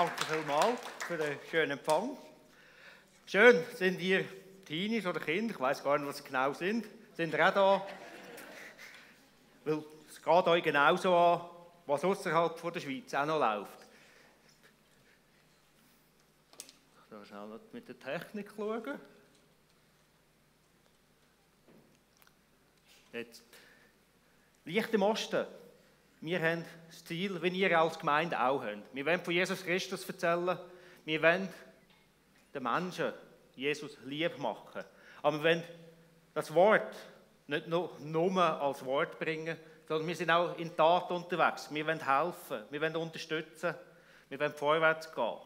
Danke vielmals für den schönen Empfang. Schön, sind ihr Teenies oder Kinder, ich weiß gar nicht, was sie genau sind, sind ihr auch da? Weil es geht euch genauso an, was außerhalb der Schweiz auch noch läuft. Ich muss schnell mit der Technik schauen. Jetzt. Licht im Osten. Wir haben das Ziel, wie ihr als Gemeinde auch habt. Wir wollen von Jesus Christus erzählen. Wir wollen den Menschen Jesus lieb machen. Aber wir wollen das Wort nicht nur, nur als Wort bringen, sondern wir sind auch in Tat unterwegs. Wir wollen helfen, wir wollen unterstützen, wir wollen vorwärts gehen.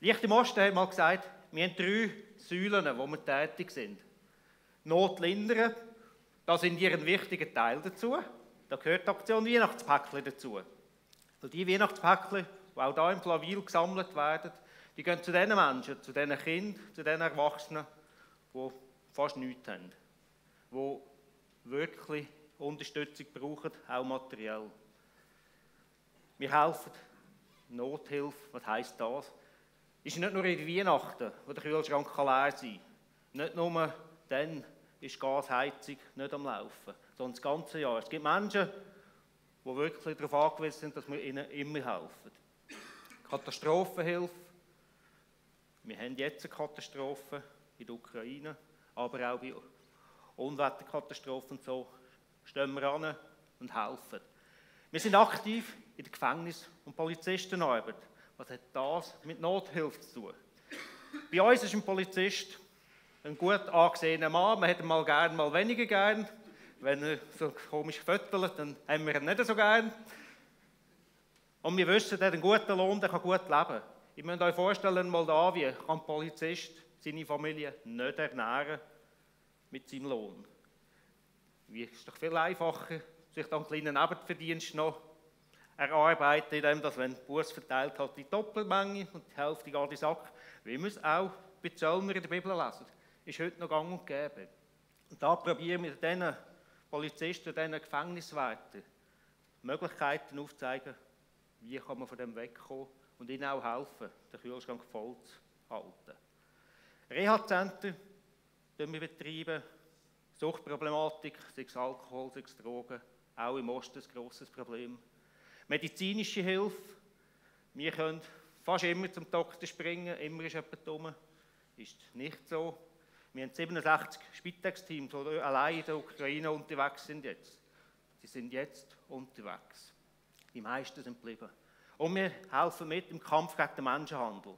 Licht im Osten hat mal gesagt, wir haben drei Säulen, wo wir tätig sind. Not lindern, da sind ihr ein wichtiger Teil dazu. Da gehört die Aktion Weihnachtspäckchen dazu. Und die Weihnachtspäckchen, die auch hier im Flavil gesammelt werden, die gehen zu den Menschen, zu den Kindern, zu den Erwachsenen, die fast nichts haben. Die wirklich Unterstützung brauchen, auch materiell. Wir helfen Nothilfe, was heisst das? Ist nicht nur in Weihnachten, wo der Kühlschrank leer sein kann. Nicht nur dann, ist die Gasheizung nicht am Laufen, sondern das ganze Jahr. Es gibt Menschen, die wirklich darauf angewiesen sind, dass wir ihnen immer helfen. Katastrophenhilfe. Wir haben jetzt eine Katastrophe in der Ukraine, aber auch bei Unwetterkatastrophen und so stehen wir an und helfen. Wir sind aktiv in der Gefängnis- und Polizistenarbeit. Was hat das mit Nothilfe zu tun? Bei uns ist ein Polizist ein gut angesehener Mann. Man hätte ihn mal gern, mal weniger gern. Wenn er so komisch fötelt, dann haben wir ihn nicht so gern. Und wir wissen, er hat einen guten Lohn, der kann gut leben. Ich möchte euch vorstellen, mal da, wie kann ein Polizist seine Familie nicht ernähren mit seinem Lohn. Wie ist doch viel einfacher, sich dann einen kleinen Nebenverdienst noch erarbeiten, indem dass, wenn der Bus verteilt hat, die Doppelmenge und die Hälfte geht in den Sack, wie wir es auch bei Zöllner in der Bibel lesen ist heute noch gang und gäbe. Und da probieren wir diesen Polizisten, diesen Gefängniswärtern Möglichkeiten aufzuzeigen, wie kann man von dem wegkommen und ihnen auch helfen, den Kühlschrank voll zu halten. Reha-Zentren wir betreiben, Suchtproblematik, sei es Alkohol, sei es Drogen, auch im Osten ein grosses Problem. Medizinische Hilfe, wir können fast immer zum Doktor springen, immer ist jemand dumm. Ist nicht so. Wir haben 67 Spitex-Teams, die allein in der Ukraine unterwegs sind jetzt. Die sind jetzt unterwegs. Die meisten sind geblieben. Und wir helfen mit im Kampf gegen den Menschenhandel.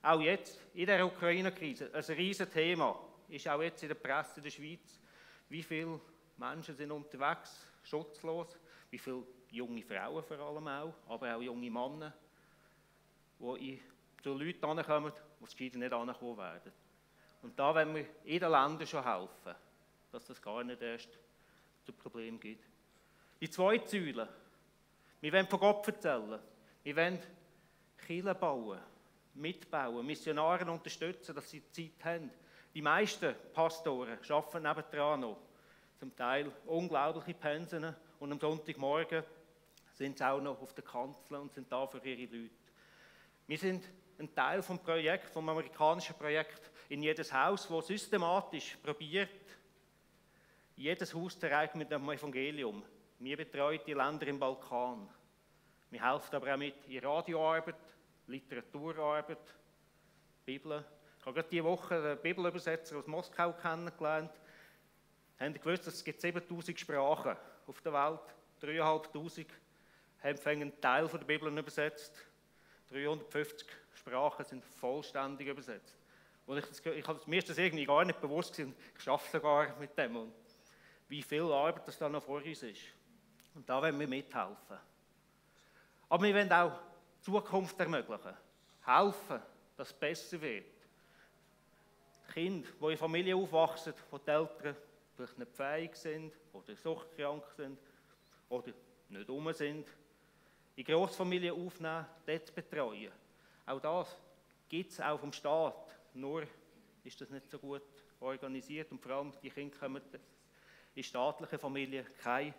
Auch jetzt, in der Ukraine-Krise, ein riesiges Thema, ist auch jetzt in der Presse in der Schweiz, wie viele Menschen sind unterwegs, schutzlos, wie viele junge Frauen vor allem auch, aber auch junge Männer, die zu Leuten ankommen, die es nicht ankommen werden. Und da wollen wir den Ländern schon helfen, dass das gar nicht erst zu Problem gibt. Die zweite Säule. Wir wollen von Gott erzählen. Wir wollen Kirchen bauen, mitbauen, Missionare unterstützen, dass sie Zeit haben. Die meisten Pastoren arbeiten nebendran noch. Zum Teil unglaubliche Pensen und am Sonntagmorgen sind sie auch noch auf der Kanzel und sind da für ihre Leute. Wir sind ein Teil vom Projekt, vom amerikanischen Projekt in jedes Haus, wo systematisch probiert, jedes Haus zu erreichen mit dem Evangelium. Wir betreuen die Länder im Balkan. Wir helfen aber auch mit in Radioarbeit, Literaturarbeit, Bibel. Ich habe gerade diese Woche einen Bibelübersetzer aus Moskau kennengelernt. Haben gewusst, es 7000 Sprachen auf der Welt, 3500 haben einen Teil der Bibel übersetzt, 350 Sprachen sind vollständig übersetzt. Und ich, das, ich, mir ist das irgendwie gar nicht bewusst gewesen. Ich arbeite sogar mit dem. Und wie viel Arbeit das da noch vor uns ist. Und da wollen wir mithelfen. Aber wir wollen auch Zukunft ermöglichen. Helfen, dass es besser wird. Kinder, die in Familien aufwachsen, wo die Eltern vielleicht nicht fähig sind oder suchtkrank sind oder nicht um sind, in Großfamilien aufnehmen, dort betreuen. Auch das gibt es auch vom Staat. Nur ist das nicht so gut organisiert und vor allem die Kinder kommen in staatlichen Familien keine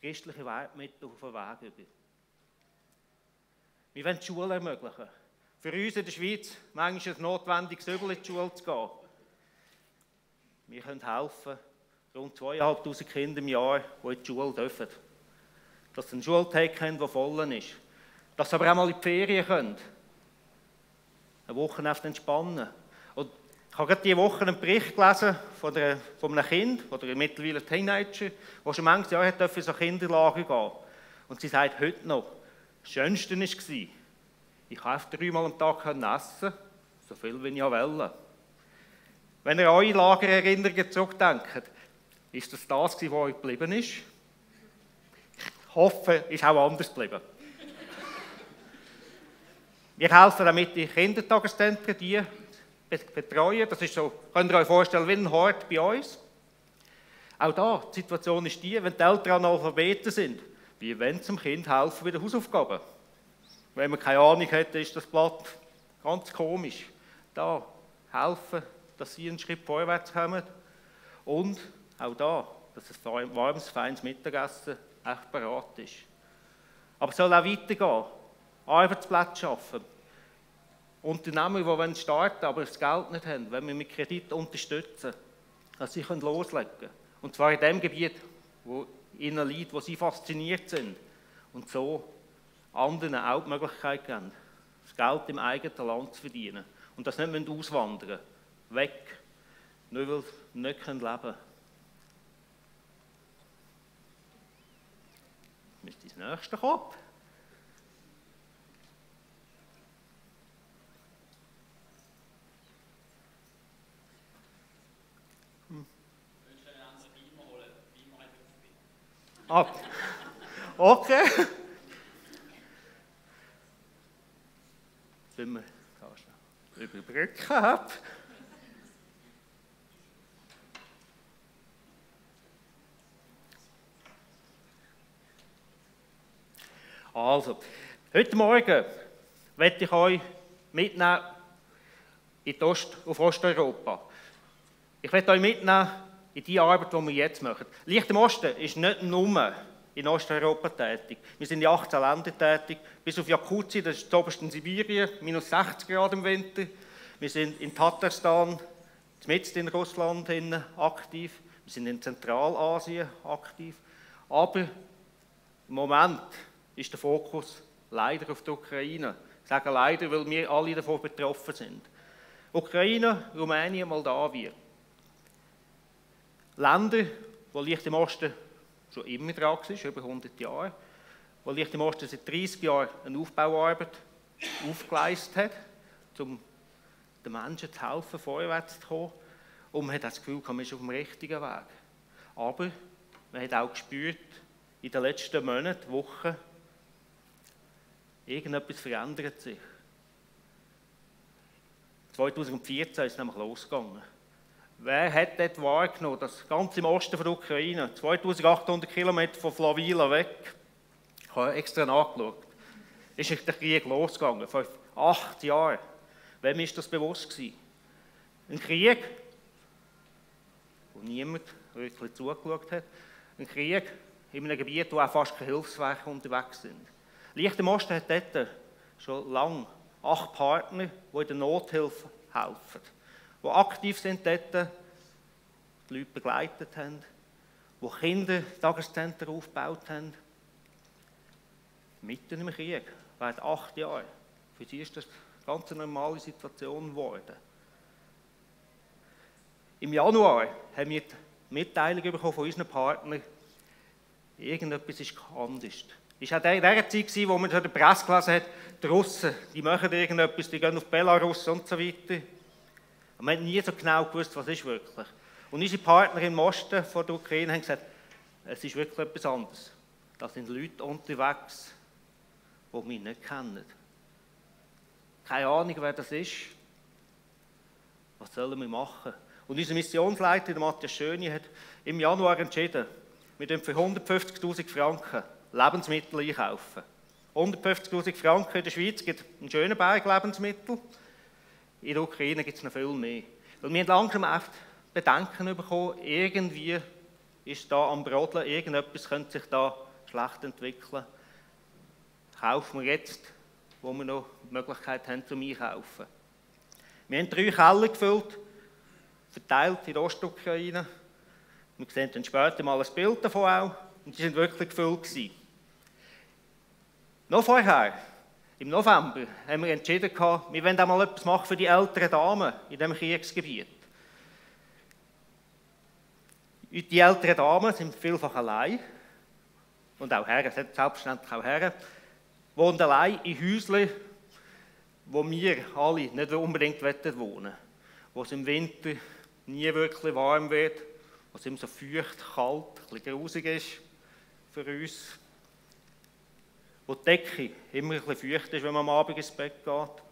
christlichen Werte mit auf den Weg über. Wir wollen die Schule ermöglichen. Für uns in der Schweiz manchmal ein notwendiges Übel in die Schule zu gehen. Wir können helfen, rund 2'500 Kinder im Jahr, die in die Schule dürfen. Dass sie einen Schultag haben, der voll ist. Dass sie aber auch mal in die Ferien können. Eine Woche entspannen. Und ich habe gerade diese Woche einen Bericht gelesen von, der, von einem Kind oder mittlerweile Teenager, der schon manches Jahr hat für so Kinderlager gehen Und sie sagt heute noch, das Schönste war, ich konnte dreimal am Tag essen, so viel wie ich will. Wenn ihr an eure Lagererinnerungen zurückdenkt, ist das das, was euch geblieben ist? Ich hoffe, es ist auch anders geblieben. Wir helfen damit die Kindertageszentren, die betreuen. Das ist so, könnt ihr euch vorstellen, wie ein Hort bei uns. Auch da, die Situation ist die, wenn die Eltern Analphabeten sind, wie wenn dem Kind helfen bei den Hausaufgaben. Wenn man keine Ahnung hat, ist das Blatt ganz komisch. Da helfen, dass sie einen Schritt vorwärts kommen. Und auch da, dass ein warmes, feines Mittagessen echt parat ist. Aber es soll auch weitergehen. Arbeitsplätze schaffen. Unternehmen, die starten aber das Geld nicht haben, wenn wir mit Kredit unterstützen, dass sie loslegen können. Und zwar in dem Gebiet, wo ihnen liegt, wo sie fasziniert sind. Und so anderen auch die Möglichkeit geben, das Geld im eigenen Land zu verdienen. Und das nicht auswandern weg, nur weil sie nicht leben können. Müsste ins nächste kommen. Ah. Okay. Wenn da überbrücken haben. Also, heute Morgen werde ich euch mitnehmen in Ost, auf Osteuropa. Ich werde euch mitnehmen in die Arbeit, die wir jetzt machen. Licht im Osten ist nicht nur in Osteuropa tätig. Wir sind in 18 Ländern tätig, bis auf Jakuzi, das ist oberst in Sibirien, minus 60 Grad im Winter. Wir sind in Tatarstan, mitten in Russland aktiv. Wir sind in Zentralasien aktiv. Aber im Moment ist der Fokus leider auf die Ukraine. Ich sage leider, weil wir alle davon betroffen sind. Ukraine, Rumänien, Moldawien. Länder, wo Licht im Osten schon immer dran ist, über 100 Jahre, wo Licht im Osten seit 30 Jahren eine Aufbauarbeit aufgeleistet hat, um den Menschen zu helfen, vorwärts zu kommen. Und man hat das Gefühl, man ist auf dem richtigen Weg. Aber man hat auch gespürt, in den letzten Monaten, Wochen, irgendetwas verändert sich. 2014 ist es nämlich losgegangen. Wer hat dort wahrgenommen, dass ganz im Osten der Ukraine, 2800 Kilometer von Flavila weg, ich habe extra nachgeschaut, ist der Krieg losgegangen, vor acht Jahren. Wem ist das bewusst gewesen? Ein Krieg, wo niemand wirklich zugeschaut hat. Ein Krieg in einem Gebiet, wo auch fast keine Hilfswerke unterwegs sind. Licht im Osten hat dort schon lange acht Partner, die in der Nothilfe helfen die aktiv sind dort, die Leute begleitet haben, die Kinder Tageszentren aufgebaut haben. Mitten im Krieg, während acht Jahren. Für sie ist das eine ganz normale Situation geworden. Im Januar haben wir die Mitteilung bekommen von unseren Partnern, irgendetwas ist anders. Es war auch in der Zeit, wo man in der Presse gelesen hat, die Russen, die machen irgendetwas, die gehen auf Belarus und so weiter. Und man hat nie so genau gewusst, was ist wirklich. Und unsere Partner im Osten von der Ukraine haben gesagt, es ist wirklich etwas anderes. Da sind Leute unterwegs, die wir nicht kennen. Keine Ahnung, wer das ist. Was sollen wir machen? Und unser Missionsleiter, Matthias Schöni, hat im Januar entschieden, wir dürfen für 150.000 Franken Lebensmittel einkaufen. 150.000 Franken in der Schweiz gibt einen schönen Berg Lebensmittel. In der Ukraine gibt es noch viel mehr. Weil wir haben langsam Bedenken bekommen, irgendwie ist da am Brodeln, irgendetwas könnte sich da schlecht entwickeln. Kaufen wir jetzt wo wir noch die Möglichkeit haben zum Einkaufen. Wir haben drei Keller gefüllt, verteilt in Ostukraine. Wir sehen dann später mal ein Bild davon auch. Und die sind wirklich gefüllt gewesen. Noch vorher, im November, haben wir entschieden, wir wollen auch mal etwas machen für die älteren Damen in diesem Kriegsgebiet. Die älteren Damen sind vielfach allein. Und auch Herren, selbstverständlich auch Herren, wohnen allein in Häuschen, wo wir alle nicht unbedingt wohnen. Wo es im Winter nie wirklich warm wird, wo es immer so feucht, kalt, ein bisschen grusig ist für uns. Wo die Decke immer ein bisschen feucht ist, wenn man am Abend ins Bett geht.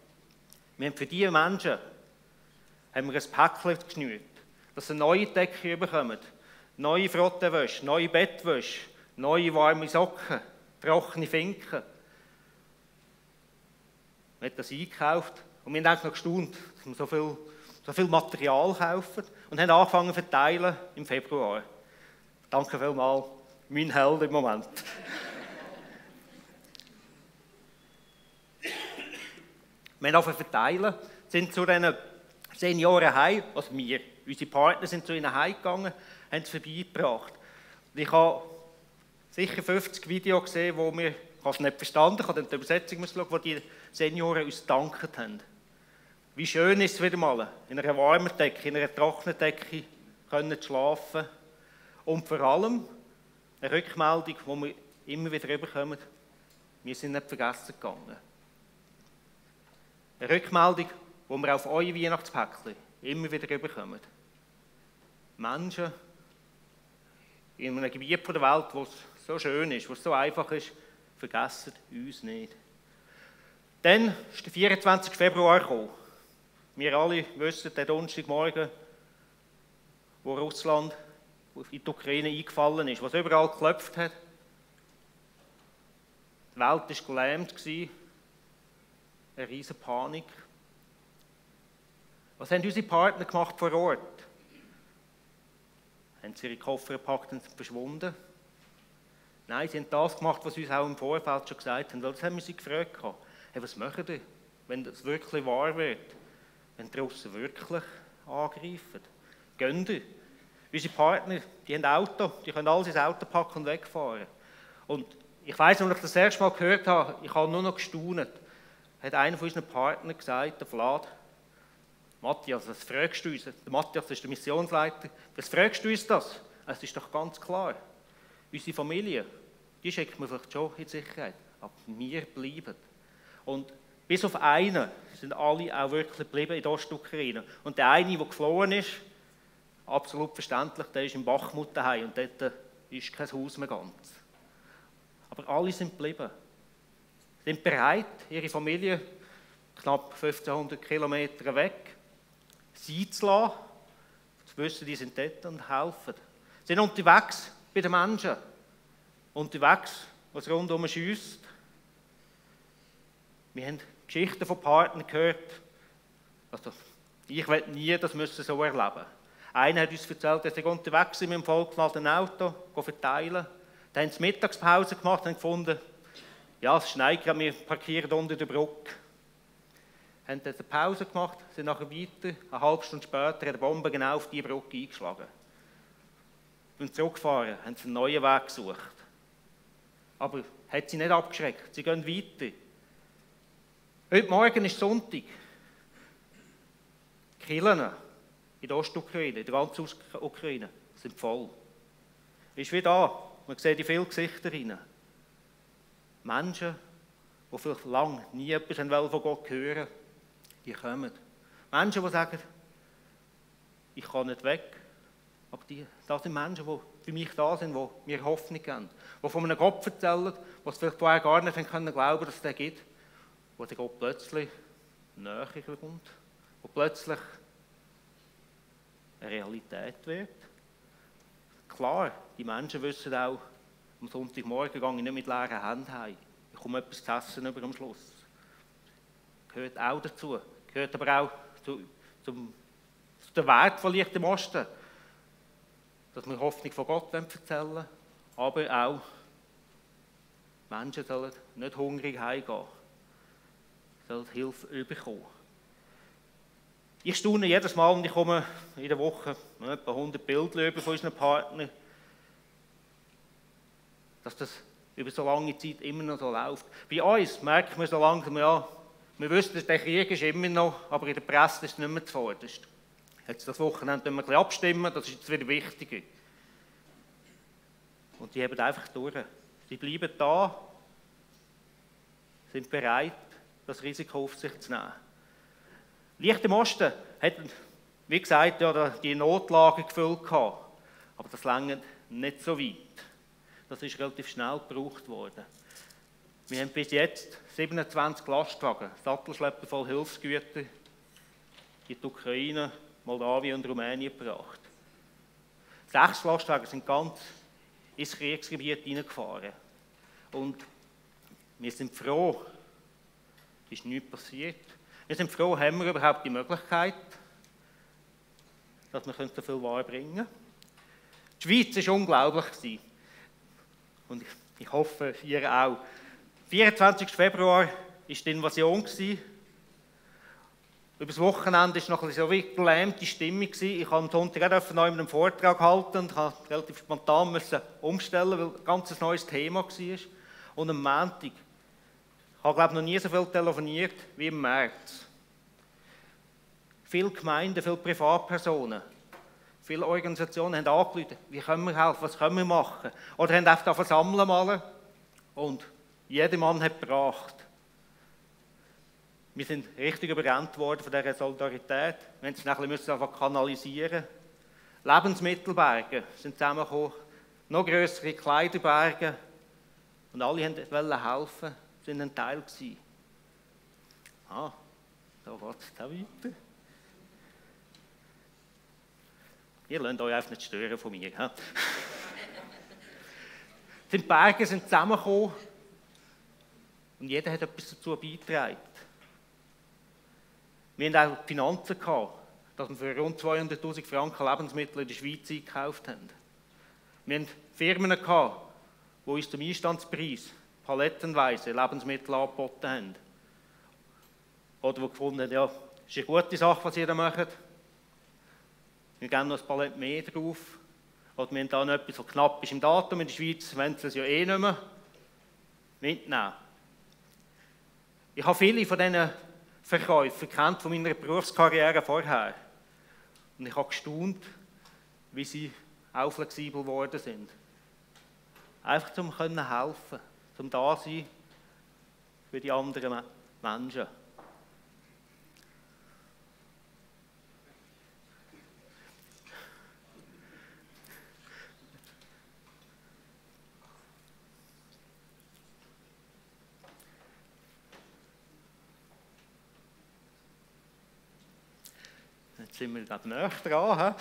Wir haben für diese Menschen haben wir ein Päckchen geschnürt, dass sie eine neue Decke bekommen, neue Frottewäsche, neue Bettwäsche, neue warme Socken, trockene Finken. Wir haben das eingekauft und wir haben auch noch gestaunt, dass wir so viel, so viel Material kaufen und haben angefangen zu verteilen im Februar. Danke vielmals, mein Held im Moment. wir haben verteilen, sind zu diesen Senioren heim, also wir, unsere Partner sind zu ihnen heimgegangen, haben es vorbeigebracht. ich habe sicher 50 Videos gesehen, wo wir, ich habe es nicht verstanden, ich habe dann die Übersetzung geschaut, wo die Senioren uns gedankt haben. Wie schön ist es wieder mal, in einer warmen Decke, in einer trockenen Decke können zu schlafen. Und vor allem eine Rückmeldung, die wir immer wieder bekommen, wir sind nicht vergessen gegangen. Eine Rückmeldung, die wir auf eure Weihnachtspäckchen immer wieder bekommen. Menschen in einem Gebiet der Welt, wo es so schön ist, wo es so einfach ist, vergessen uns nicht. Dann ist der 24. Februar gekommen. Wir alle wissen, der Donnerstagmorgen, wo Russland in die Ukraine eingefallen ist, was überall geklopft hat. Die Welt war gelähmt, eine riesige Panik. Was haben unsere Partner gemacht vor Ort? Haben sie ihre Koffer gepackt und sind verschwunden? Nein, sie haben das gemacht, was sie uns auch im Vorfeld schon gesagt haben. Das haben wir sie gefragt. Hey, was machen die, wenn das wirklich wahr wird? Wenn die Russen wirklich angreifen? Gehen die? Unsere Partner, die haben Auto, die können alles ins Auto packen und wegfahren. Und ich weiß, als ich das erste Mal gehört habe, ich habe nur noch gestaunt, hat einer von unseren Partnern gesagt, der Vlad, Matthias, was fragst du uns? Matthias ist der Missionsleiter. Was fragst du uns das? Es ist doch ganz klar. Unsere Familie, die schickt man vielleicht schon in Sicherheit. Aber wir bleiben. Und bis auf einen sind alle auch wirklich geblieben in der Ostukraine. Und der eine, der geflohen ist, absolut verständlich, der ist im Bachmut daheim und dort ist kein Haus mehr ganz. Aber alle sind geblieben. Sind bereit, ihre Familie knapp 1500 Kilometer weg sein zu lassen, zu wissen, die sind dort und helfen. Sie sind unterwegs bei den Menschen, unterwegs, was rundum schießt. Wir haben Geschichten von Partnern gehört, also ich will nie das müssen so erleben. Einer hat uns erzählt, dass er unterwegs sind mit dem vollgeladenen Auto, verteilen. Dann haben sie Mittagspause gemacht und gefunden, ja, es schneit gerade, wir parkieren unter der Brücke haben dann eine Pause gemacht, sind nachher weiter, eine halbe Stunde später hat die Bombe genau auf diese Brücke eingeschlagen. Und zurückgefahren, haben sie einen neuen Weg gesucht. Aber hat sie nicht abgeschreckt, sie gehen weiter. Heute Morgen ist Sonntag. Die Kirchen in der Ostukraine, in der ganzen Ukraine, sind voll. Ist wie da, man sieht die vielen Gesichter rein. Menschen, die vielleicht lange nie etwas von Gott hören die kommen. Menschen, die sagen, ich kann nicht weg. Aber die, das sind Menschen, die für mich da sind, die mir Hoffnung geben. Die von einem Gott erzählen, was vielleicht vorher gar nicht können glauben dass es den gibt. Wo der Gott plötzlich näher kommt. Wo plötzlich eine Realität wird. Klar, die Menschen wissen auch, am Sonntagmorgen gehe ich nicht mit leeren Händen heim. Ich komme etwas zu essen über am Schluss gehört auch dazu. Gehört aber auch zu, zum, zu der Wert von Licht im Osten. Dass wir Hoffnung von Gott erzählen aber auch Menschen sollen nicht hungrig heimgehen. soll Hilfe bekommen. Ich staune jedes Mal und ich komme in der Woche etwa 100 Bilder von unseren Partnern, dass das über so lange Zeit immer noch so läuft. Bei uns merkt man so langsam, ja, wir wissen, der Krieg ist immer noch, aber in der Presse ist es nicht mehr zuvorderst. Jetzt das Wochenende wir ein bisschen abstimmen, das ist jetzt wieder wichtiger. Und die haben einfach durch. Sie bleiben da, sind bereit, das Risiko auf sich zu nehmen. Licht im Osten hat, wie gesagt, ja, die Notlage gefüllt gehabt, aber das lange nicht so weit. Das ist relativ schnell gebraucht worden. Wir haben bis jetzt 27 Lastwagen, Sattelschlepper voll Hilfsgüter in die Ukraine, Moldawien und Rumänien gebracht. Sechs Lastwagen sind ganz ins Kriegsgebiet hineingefahren. Und wir sind froh, ist nichts passiert. Wir sind froh, haben wir überhaupt die Möglichkeit, dass wir so viel Ware bringen können. Die Schweiz war unglaublich. Und ich hoffe, ihr auch. 24. Februar war die Invasion. Über das Wochenende war noch ein so wie gelähmte Stimmung. Ich habe am Sonntag auch noch einen Vortrag halten und musste relativ spontan umstellen, weil ein ganz neues Thema war. Und am Montag ich habe, glaube noch nie so viel telefoniert wie im März. Viele Gemeinden, viele Privatpersonen, viele Organisationen haben angerufen, wie können wir helfen, was können wir machen? Oder haben einfach versammeln mal und jeder Mann hat gebracht. Wir sind richtig überrannt worden von dieser Solidarität. Wir mussten es ein bisschen einfach kanalisieren. Lebensmittelberge sind zusammengekommen, noch größere Kleiderberge. Und alle wollten helfen sind ein Teil. Ah, da geht es da weiter. Ihr lasst euch einfach nicht stören von mir. Die Berge sind zusammengekommen und jeder hat etwas dazu beigetragen. Wir hatten auch Finanzen, gehabt, dass wir für rund 200'000 Franken Lebensmittel in der Schweiz eingekauft haben. Wir hatten Firmen, gehabt, die uns zum Einstandspreis palettenweise Lebensmittel angeboten haben. Oder die gefunden haben, ja, ist eine gute Sache, was ihr da macht. Wir geben noch ein Palett mehr drauf. Oder wir haben da noch etwas, was knapp ist im Datum. In der Schweiz wollen sie es ja eh nicht mehr mitnehmen. Ich habe viele von diesen Verkäufern kennt von meiner Berufskarriere vorher. Und ich habe gestaunt, wie sie auch flexibel geworden sind. Einfach um helfen können zum Dasein für die anderen Menschen. Jetzt sind wir gerade näher dran.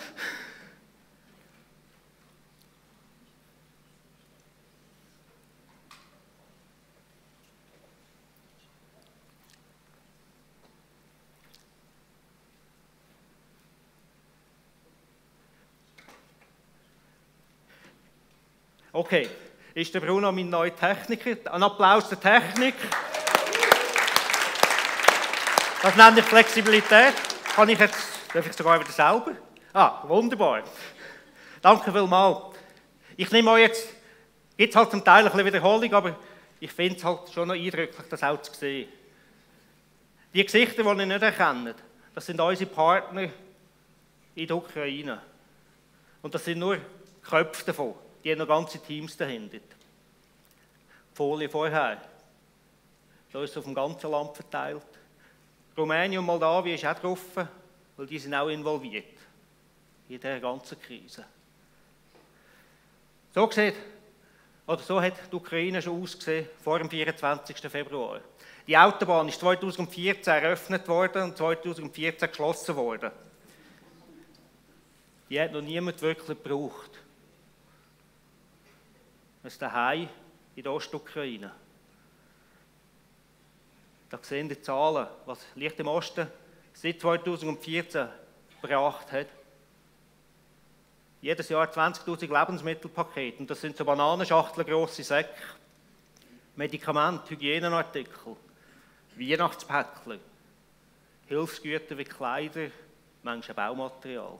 Okay, ist der Bruno mein neuer Techniker? Ein Applaus der Technik. Das nennt ich Flexibilität. Kann ich jetzt, darf ich sogar wieder selber? Ah, wunderbar. Danke vielmals. Ich nehme euch jetzt, gibt halt zum Teil ein bisschen Wiederholung, aber ich finde es halt schon noch eindrücklich, das auch zu sehen. Die Gesichter, die ihr nicht erkennt, das sind unsere Partner in der Ukraine. Und das sind nur Köpfe davon. Die haben noch ganze Teams dahinter. Die Folie vorher. Da ist es auf dem ganzen Land verteilt. Rumänien und Moldawien ist auch drauf, weil die sind auch involviert in dieser ganzen Krise. So sieht, oder so hat die Ukraine schon ausgesehen vor dem 24. Februar. Die Autobahn ist 2014 eröffnet worden und 2014 geschlossen worden. Die hat noch niemand wirklich gebraucht als daheim in der Ostukraine. Da sehen die Zahlen, was Licht im Osten seit 2014 gebracht hat. Jedes Jahr 20.000 Lebensmittelpakete. Und das sind so Bananenschachteln, grosse Säcke. Medikamente, Hygieneartikel. Weihnachtspäckchen, Hilfsgüter wie Kleider, manchmal Baumaterial.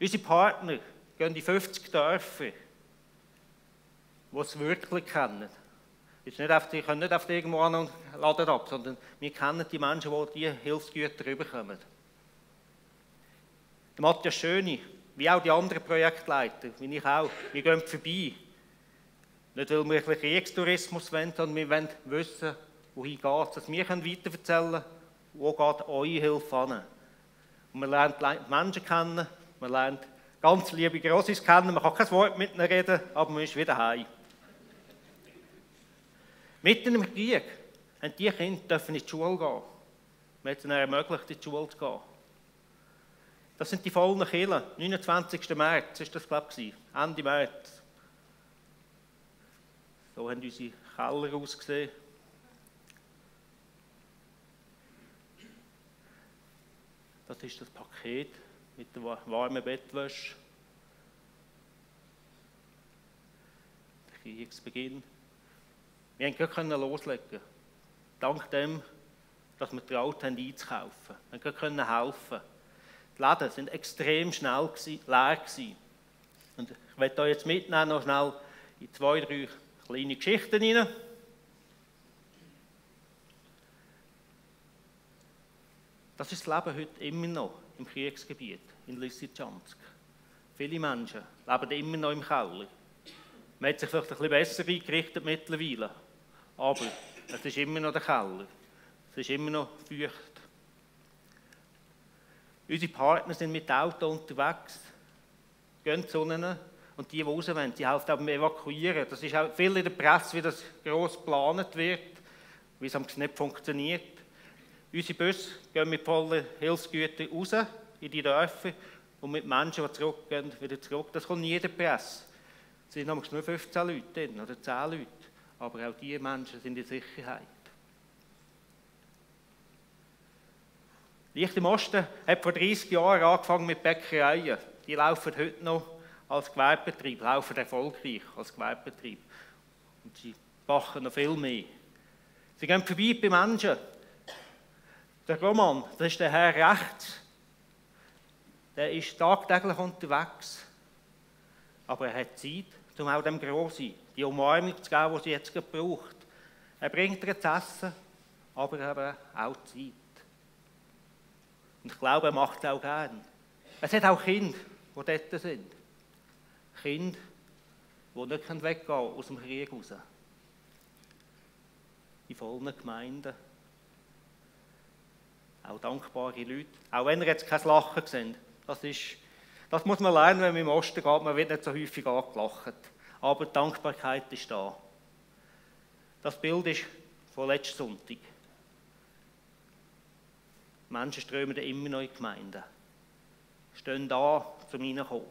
Unsere Partner gehen in 50 Dörfer, die es wirklich kennen. Jetzt nicht auf, die können nicht auf irgendwo an und laden ab, sondern wir kennen die Menschen, die diese Hilfsgüter rüberkommen. Der Matthias Schöni, wie auch die anderen Projektleiter, wie ich auch, wir gehen vorbei. Nicht, weil wir ein Kriegstourismus wollen, sondern wir wollen wissen, wohin geht es, dass wir weiterverzählen können, wo geht eure Hilfe an. Und man lernt Menschen kennen, man lernt ganz liebe Grossis kennen, man kann kein Wort mit ihnen reden, aber man ist wieder heim. Mitten im Krieg haben die Kinder dürfen in die Schule gehen. Man hat ihnen ermöglicht, in die Schule zu gehen. Das sind die vollen Kirchen. 29. März ist das, glaube ich, Ende März. So haben unsere Keller ausgesehen. Das ist das Paket mit der warmen Bettwäsche. Kriegsbeginn. Wir können loslegen. Dank dem, dass wir traut haben, einzukaufen. Wir können helfen. Die Läden sind extrem schnell leer. Und ich werde euch jetzt mitnehmen, noch schnell in zwei, drei kleine Geschichten rein. Das ist das Leben heute immer noch im Kriegsgebiet in Lysychansk. Viele Menschen leben immer noch im Keller. Man hat sich vielleicht ein bisschen besser eingerichtet mittlerweile, aber es ist immer noch der Keller. Es ist immer noch feucht. Unsere Partner sind mit Auto unterwegs, gehen zu ihnen und die, die raus wollen, die helfen auch beim Evakuieren. Das ist auch viel in der Presse, wie das gross geplant wird, wie es nicht funktioniert. Unsere Busse gehen mit vollen Hilfsgütern raus in die Dörfer und mit Menschen, die zurückgehen, wieder zurück. Das kommt nie in der Presse. Es sind nämlich nur 15 Leute drin oder 10 Leute, aber auch diese Menschen sind in Sicherheit. Licht im Osten hat vor 30 Jahren angefangen mit Bäckereien. Die laufen heute noch als Gewerbebetrieb, laufen erfolgreich als Gewerbebetrieb. Und sie backen noch viel mehr. Sie gehen vorbei bei Menschen. Der Roman, das ist der Herr rechts, der ist tagtäglich unterwegs. Aber er hat Zeit, um auch dem Grossen die Umarmung zu geben, die sie jetzt braucht. Er bringt ihr zu essen, aber eben auch Zeit. Und ich glaube, er macht es auch gern. Es hat auch Kinder, die dort sind. Kinder, die nicht weggehen aus dem Krieg raus. In vollen Gemeinden. Auch dankbare Leute. Auch wenn ihr jetzt kein Lachen seht. Das, ist, das muss man lernen, wenn man im Osten geht. Man wird nicht so häufig angelacht. Aber die Dankbarkeit ist da. Das Bild ist von letzten Sonntag. Menschen strömen immer noch in die Gemeinden. Stehen da, zum Reinkommen.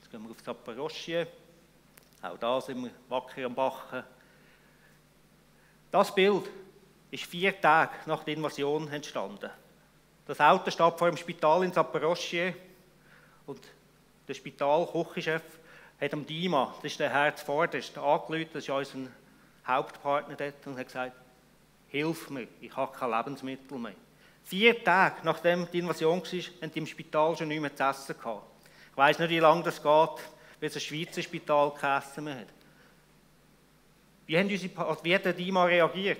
Jetzt gehen wir auf Zaporosche. Auch da sind wir wacker am Bachen. Das Bild ist vier Tage nach der Invasion entstanden. Das Auto steht vor dem Spital in Zaporosche und der Spitalküchenchef hat am Dima, das ist der Herr zuvorderst, angerufen, das ist unser Hauptpartner dort, und hat gesagt, hilf mir, ich habe kein Lebensmittel mehr. Vier Tage nachdem die Invasion war, haben die im Spital schon nicht mehr zu essen gehabt. Ich weiß nicht, wie lange das geht, bis ein Schweizer Spital kein Essen mehr hat. Wie, haben unsere, wie hat der Dima reagiert?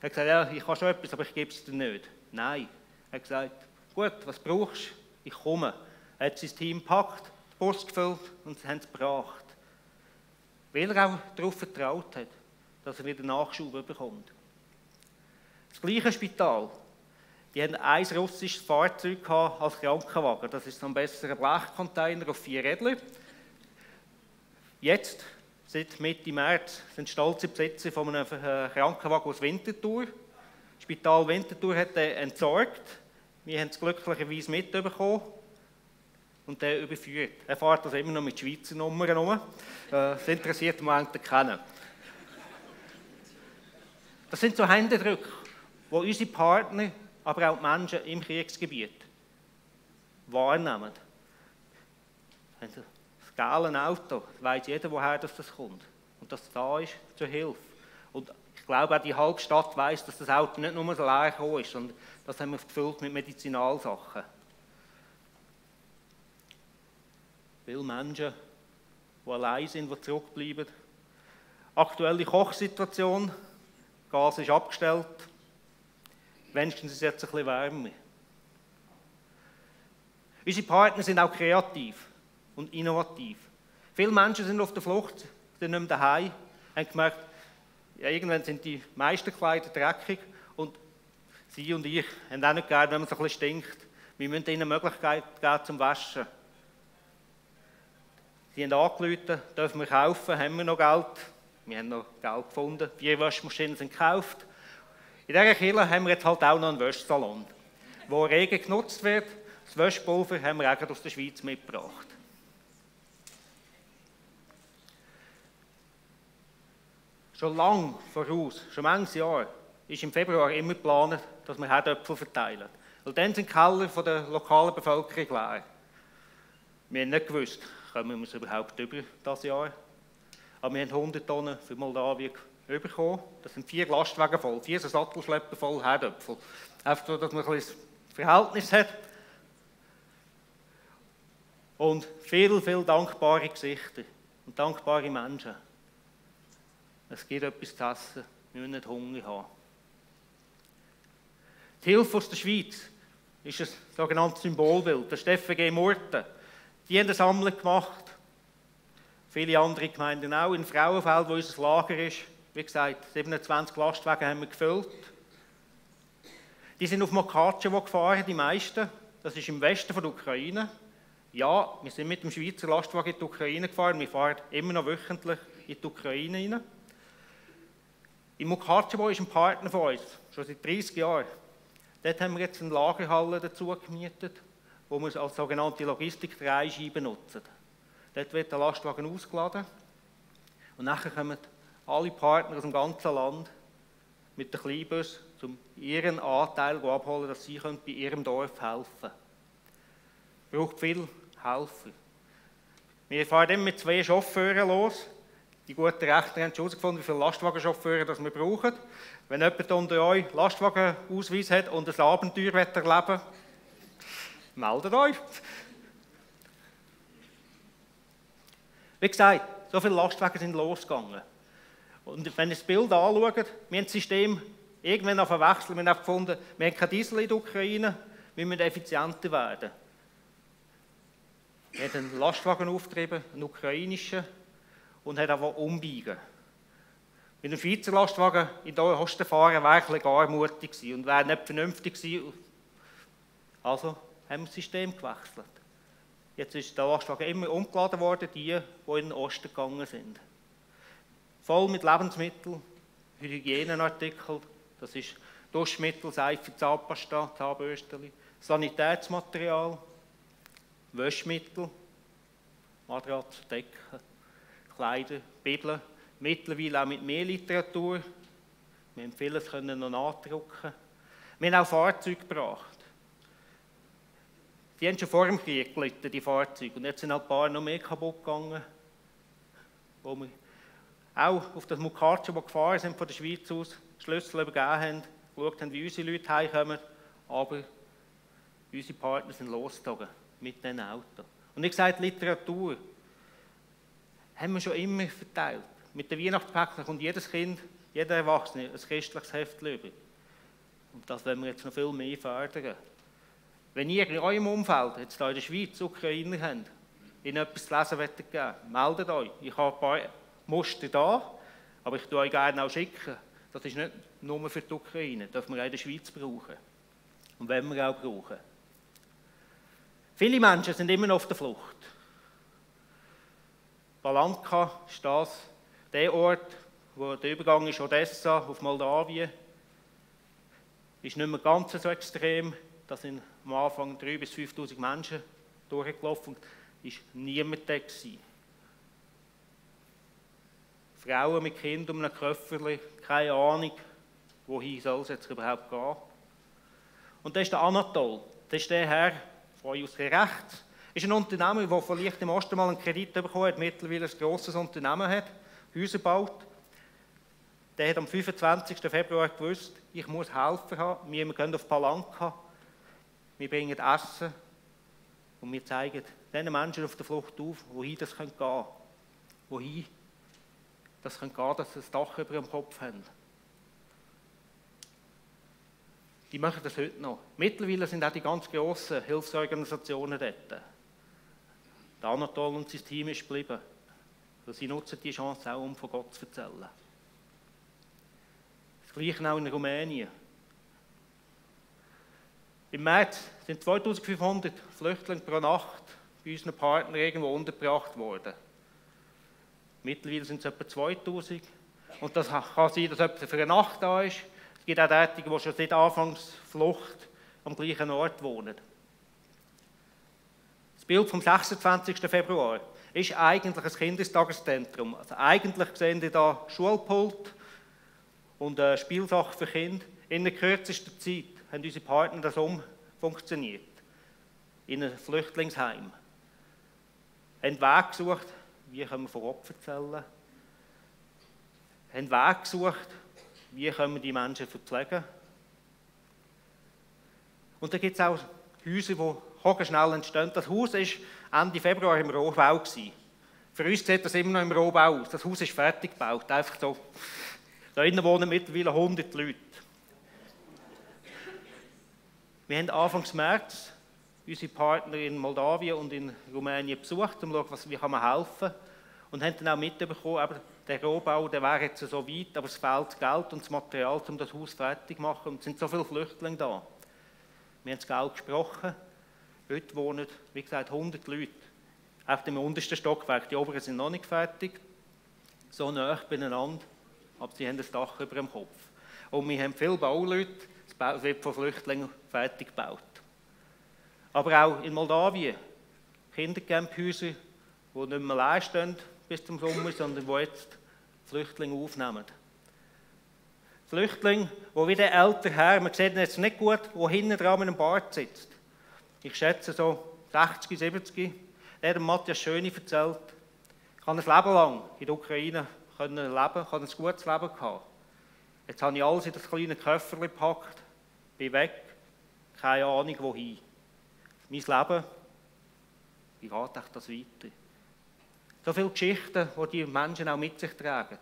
Er hat gesagt, ja, ich habe schon etwas, aber ich gebe es dir nicht. Nein. Er hat gesagt, gut, was brauchst du? Ich komme. Er hat sein Team gepackt, die Bus gefüllt und sie haben es gebracht. Weil er auch darauf vertraut hat, dass er wieder Nachschub bekommt. Das gleiche Spital, die hatten ein russisches Fahrzeug als Krankenwagen. Das ist so ein besserer Blechcontainer auf vier Rädern. Jetzt, seit Mitte März, sind stolze Besitzer von einem äh, Krankenwagen aus Winterthur. Das Spital Winterthur hat den entsorgt. Wir haben es glücklicherweise mitbekommen und den überführt. Er fährt also immer noch mit Schweizer Nummern um. Äh, das interessiert mich eigentlich kennen. Das sind so Händedrücke wo unsere Partner, aber auch die Menschen im Kriegsgebiet wahrnehmen. Das gelbe Auto, weiß jeder, woher das kommt. Und das da ist zur Hilfe. Und ich glaube, auch die halbe Stadt weiß, dass das Auto nicht nur so leer ist, sondern das haben wir gefüllt mit Medizinalsachen. Viele Menschen, die allein sind, die zurückbleiben. Aktuelle Kochsituation, Gas ist abgestellt. Wenigstens ist es jetzt ein bisschen wärmer. Unsere Partner sind auch kreativ und innovativ. Viele Menschen sind auf der Flucht, sind nicht mehr daheim, haben gemerkt, ja, irgendwann sind die meisten Kleider dreckig und sie und ich haben auch nicht gerne, wenn man so ein bisschen stinkt. Wir müssen ihnen Möglichkeit geben zum Waschen. Sie haben angerufen, dürfen wir kaufen, haben wir noch Geld? Wir haben noch Geld gefunden, vier Waschmaschinen sind gekauft. In dieser Kirche haben wir jetzt halt auch noch einen Wäschsalon, wo rege genutzt wird. Das Wäschpulver haben wir auch aus der Schweiz mitgebracht. Schon lange voraus, schon manches Jahr, ist im Februar immer geplant, dass wir Herdöpfel verteilen. Weil dann sind die Keller der lokalen Bevölkerung leer. Wir haben nicht gewusst, kommen wir es überhaupt über das Jahr. Aber wir haben 100 Tonnen für Moldawien bekommen. Das sind vier Lastwagen voll, vier Sattelschlepper voll Herdöpfel. Einfach, so, dass man ein bisschen Verhältnis hat. Und viel, viel dankbare Gesichter und dankbare Menschen. Es gibt etwas zu essen, wir müssen nicht Hunger haben. Die Hilfe aus der Schweiz ist ein sogenanntes Symbolbild. Der Steffen G. Murten, die haben eine Sammlung gemacht. Viele andere Gemeinden auch. In Frauenfeld, wo unser Lager ist, wie gesagt, 27 Lastwagen haben wir gefüllt. Die sind auf Mokacewo gefahren, die meisten. Das ist im Westen von der Ukraine. Ja, wir sind mit dem Schweizer Lastwagen in die Ukraine gefahren. Wir fahren immer noch wöchentlich in die Ukraine rein. Im Mukacewo ist ein Partner von uns, schon seit 30 Jahren. Dort haben wir jetzt eine Lagerhalle dazu gemietet, wo wir als sogenannte Logistik-Dreischeibe nutzen. Dort wird der Lastwagen ausgeladen und nachher kommen alle Partner aus dem ganzen Land mit den Kleinbus, um ihren Anteil abholen, dass sie bei ihrem Dorf helfen können. Braucht viel Helfer. Wir fahren dann mit zwei Chauffeuren los, die guten Rechter haben herausgefunden, wie viele Lastwagenchauffeure das wir brauchen. Wenn jemand unter euch Lastwagenausweis hat und ein Abenteuer erleben meldet euch. Wie gesagt, so viele Lastwagen sind losgegangen. Und wenn ihr das Bild anschaut, wir haben das System irgendwann auf Wechsel, wir haben gefunden, wir haben kein Diesel in der Ukraine, wir müssen effizienter werden. Wir haben einen Lastwagen aufgetrieben, einen ukrainischen, und hat einfach umbiegen. Mit einem Schweizer Lastwagen in den Osten wäre ein gar mutig gewesen und wäre nicht vernünftig gewesen. Also haben wir das System gewechselt. Jetzt ist der Lastwagen immer umgeladen worden, die, die in den Osten gegangen sind. Voll mit Lebensmitteln, Hygieneartikeln, das ist Duschmittel, Seife, Zahnpasta, Zahnbürstchen, Sanitätsmaterial, Wäschmittel, Matratze, Decken. Kleider, Bibel, mittlerweile auch mit mehr Literatur. Wir haben vieles noch nachdrucken. Wir haben auch Fahrzeuge gebracht. Die haben schon vor dem Krieg gelitten, die Fahrzeuge. Und jetzt sind ein paar noch mehr kaputt gegangen. Wo wir auch auf das Mukacho, wo gefahren sind von der Schweiz aus, Schlüssel übergeben haben, geschaut haben, wie unsere Leute heimkommen. Aber unsere Partner sind losgezogen mit diesen Autos. Und ich sage Literatur haben wir schon immer verteilt. Mit den Weihnachtspäckchen kommt jedes Kind, jeder Erwachsene ein christliches Heft über. Und das wollen wir jetzt noch viel mehr fördern. Wenn ihr in eurem Umfeld, jetzt hier in der Schweiz, Ukrainer habt, ihnen etwas zu lesen wollt meldet euch. Ich habe ein paar Muster da, aber ich tue euch gerne auch schicken. Das ist nicht nur für die Ukraine, das dürfen wir auch in der Schweiz brauchen. Und wenn wir auch brauchen. Viele Menschen sind immer noch auf der Flucht. Balanka ist das der Ort, wo der Übergang ist Odessa auf Moldawien. Ist nicht mehr ganz so extrem. Da sind am Anfang 3.000 bis 5.000 Menschen durchgelaufen. Ist niemand da gewesen. Frauen mit Kindern um ein Köfferli, keine Ahnung, wohin soll es jetzt überhaupt gehen. Und das ist der Anatol. Das ist der Herr, von aus rechts, ist ein Unternehmer, der vielleicht im ersten Mal einen Kredit bekommen hat, mittlerweile ein grosses Unternehmen hat, Häuser baut. der hat am 25. Februar gewusst, ich muss Helfer haben, wir gehen auf Palanka, wir bringen Essen und wir zeigen den Menschen auf der Flucht auf, wohin das gehen kann. Wohin das gehen kann, dass sie ein Dach über dem Kopf haben. Die machen das heute noch. Mittlerweile sind auch die ganz grossen Hilfsorganisationen dort. Der Anatol und sein Team ist geblieben. Sie nutzen die Chance auch, um von Gott zu erzählen. Das Gleiche auch in Rumänien. Im März sind 2500 Flüchtlinge pro Nacht bei unseren Partnern irgendwo untergebracht worden. Mittlerweile sind es etwa 2000. Und das kann sein, dass jemand für eine Nacht da ist. Es gibt auch Tätige, die schon seit Anfangsflucht am gleichen Ort wohnen. Das Bild vom 26. Februar ist eigentlich ein Kindestageszentrum. Also eigentlich sehen Sie da Schulpult und äh, Spielsachen für Kinder. In der kürzesten Zeit haben unsere Partner das umfunktioniert. In einem Flüchtlingsheim. Haben Weg gesucht, wie können wir von Opfern erzählen. Haben Weg gesucht, wie können wir die Menschen verpflegen. Und da gibt es auch Häuser, die schnell entstehen. Das Haus war Ende Februar im Rohbau. Für uns sieht das immer noch im Rohbau aus. Das Haus ist fertig gebaut. Einfach so. Da wohnen mittlerweile 100 Leute. Wir haben Anfang März unsere Partner in Moldawien und in Rumänien besucht, um zu schauen, wie kann man helfen Und haben dann auch mitbekommen, aber der Rohbau der wäre jetzt so weit, aber es fehlt Geld und das Material, um das Haus fertig zu machen. Und es sind so viele Flüchtlinge da. Wir haben das Geld gesprochen. Heute wohnen, wie gesagt, 100 Leute auf dem untersten Stockwerk. Die oberen sind noch nicht fertig, so nah beieinander, aber sie haben das Dach über dem Kopf. Und wir haben viele Bauleute, es wird von Flüchtlingen fertig gebaut. Aber auch in Moldawien, Kindercamphäuser, die nicht mehr leer stehen bis zum Sommer, sondern die jetzt Flüchtlinge aufnehmen. Flüchtlinge, die wieder älter her, man sieht jetzt nicht gut, wo hinten dran mit einem Bart sitzt. Ich schätze so 60, 70. Er hat Matthias Schöne erzählt, ich habe ein Leben lang in der Ukraine können leben, ich habe ein gutes Leben gehabt. Jetzt habe ich alles in das kleine Köfferchen gepackt, bin weg, keine Ahnung wohin. Mein Leben, wie geht das weiter? So viele Geschichten, die die Menschen auch mit sich tragen.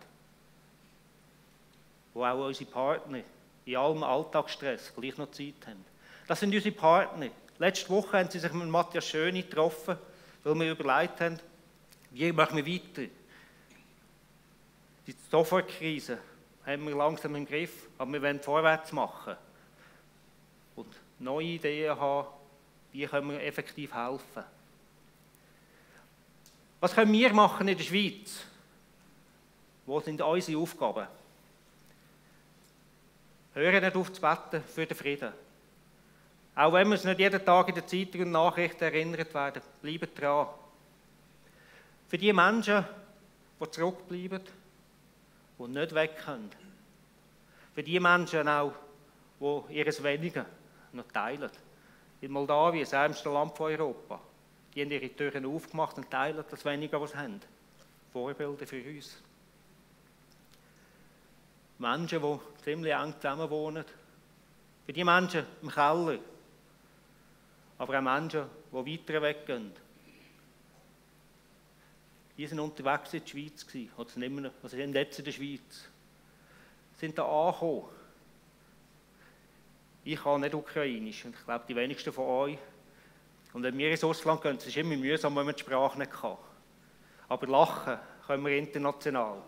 Wo auch unsere Partner in allem Alltagsstress gleich noch Zeit haben. Das sind unsere Partner. Letzte Woche haben sie sich mit Matthias Schöni getroffen, weil wir überlegt haben, wie machen wir weiter. Die Sofortkrise haben wir langsam im Griff, aber wir wollen vorwärts machen neue Ideen haben, wie können wir effektiv helfen. Was können wir machen in der Schweiz? Wo sind unsere Aufgaben? Hören nicht auf zu beten für den Frieden. Auch wenn wir es nicht jeden Tag in den Zeitungen und Nachrichten erinnert werden, bleiben dran. Für die Menschen, die zurückbleiben, die nicht weg können. Für die Menschen auch, die ihres Wenigen noch teilen. In Moldawien, das ärmste Land von Europa. Die haben ihre Türen aufgemacht und teilen das Wenige, was sie haben. Vorbilder für uns. Menschen, die ziemlich eng zusammen wohnen. Für die Menschen im Keller, aber auch Menschen, die weiter weggehen. Die sind unterwegs in der Schweiz gewesen, oder sind, immer noch, also sind jetzt in der Schweiz. Sind da angekommen. Ich kann nicht Ukrainisch und ich glaube, die wenigsten von euch. Und wenn wir ins Ausland gehen, es ist immer mühsam, wenn man die Sprache nicht kann. Aber lachen können wir international.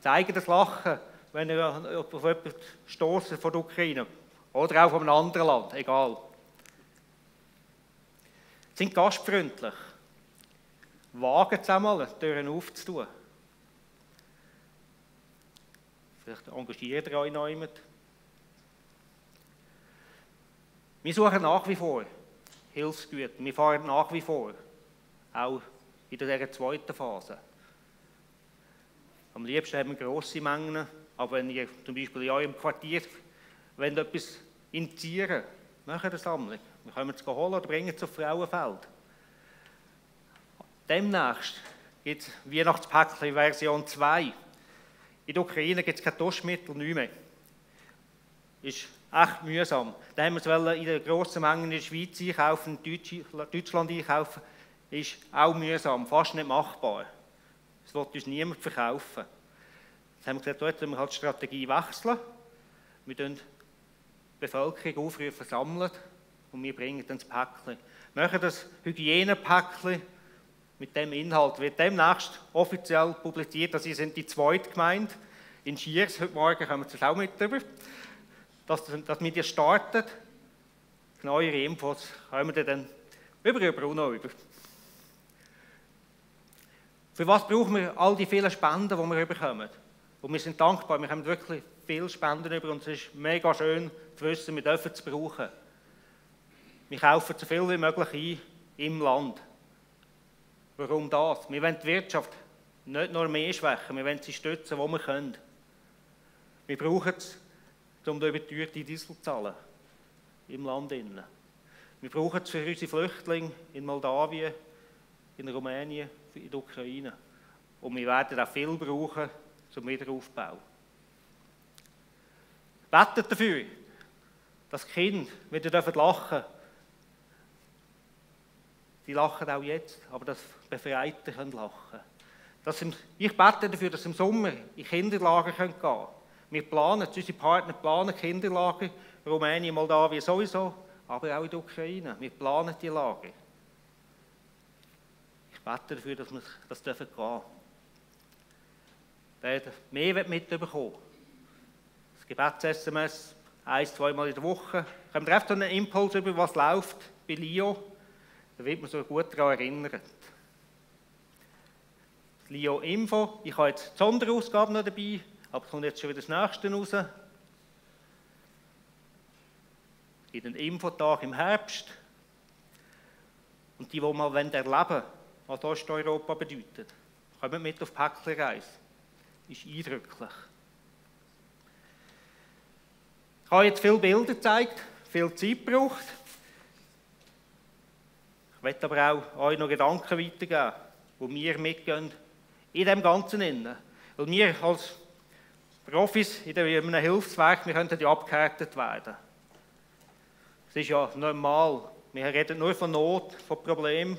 Zeigen das Lachen, wenn ihr auf jemanden stoßen von der Ukraine oder auch von einem anderen Land, egal sind gastfreundlich. Wagen es einmal, Türen aufzutun. Vielleicht engagiert ihr euch noch jemand. Wir suchen nach wie vor Hilfsgüter. Wir fahren nach wie vor, auch in dieser zweiten Phase. Am liebsten haben wir grosse Mengen, aber wenn ihr zum Beispiel in eurem Quartier wenn etwas initiieren Machen eine Sammlung. Wir können es holen oder bringen es auf Frauenfeld. Demnächst gibt es Weihnachtspäckchen Version 2. In der Ukraine gibt es kein Duschmittel, nicht mehr. Ist echt mühsam. Da haben wir es in der grossen Menge in der Schweiz einkaufen, in Deutschland einkaufen. Ist auch mühsam, fast nicht machbar. Das wird uns niemand verkaufen. Jetzt haben wir gesagt, dort wir halt die Strategie wechseln. Wir die Bevölkerung aufrufen, sammeln und wir bringen dann das Päckchen. Wir machen das Hygienepäckchen mit dem Inhalt. Wird demnächst offiziell publiziert, dass Sie sind die zweite Gemeinde in Schiers. Heute Morgen kommen wir auch mit drüber. Dass, dass wir die starten. Neuere Infos kommen wir dann über, und noch über. Für was brauchen wir all die vielen Spenden, die wir bekommen? Und wir sind dankbar, wir haben wirklich viele Spenden über und es ist mega schön zu wissen, wir dürfen es brauchen. Wir kaufen so viel wie möglich ein im Land. Warum das? Wir wollen die Wirtschaft nicht nur mehr schwächen, wir wollen sie stützen, wo wir können. Wir brauchen es, um die überteuerte Diesel zu zahlen. Im Land. Wir brauchen es für unsere Flüchtlinge in Moldawien, in Rumänien, in der Ukraine. Und wir werden auch viel brauchen zum Wiederaufbau. Betet dafür, dass die Kinder wieder lachen dürfen. Die lachen auch jetzt, aber dass Befreite können lachen können. Ich bete dafür, dass im Sommer in Kinderlager gehen können. Wir planen, unsere Partner planen Kinderlager, Rumänien, Moldawien sowieso, aber auch in der Ukraine. Wir planen die Lager bete dafür, dass wir das gehen dürfen. Wer mehr mitbekommen das Gebets-SMS, ein-, zweimal in der Woche, kommt einfach einen Impuls über, was läuft bei Lio, da wird man so gut daran erinnert. Lio Info, ich habe jetzt die Sonderausgabe noch dabei, aber kommt jetzt schon wieder das nächste raus. In den Infotag im Herbst. Und die, die mal erleben wollen, was Osteuropa bedeutet. Kommt mit auf Päckchenreise. Ist eindrücklich. Ich habe jetzt viele Bilder gezeigt, viel Zeit gebraucht. Ich möchte aber auch euch noch Gedanken weitergeben, wo wir mitgehen in dem Ganzen. Weil wir als Profis in einem Hilfswerk, wir könnten ja abgehärtet werden. Es ist ja normal. Wir reden nur von Not, von Problemen.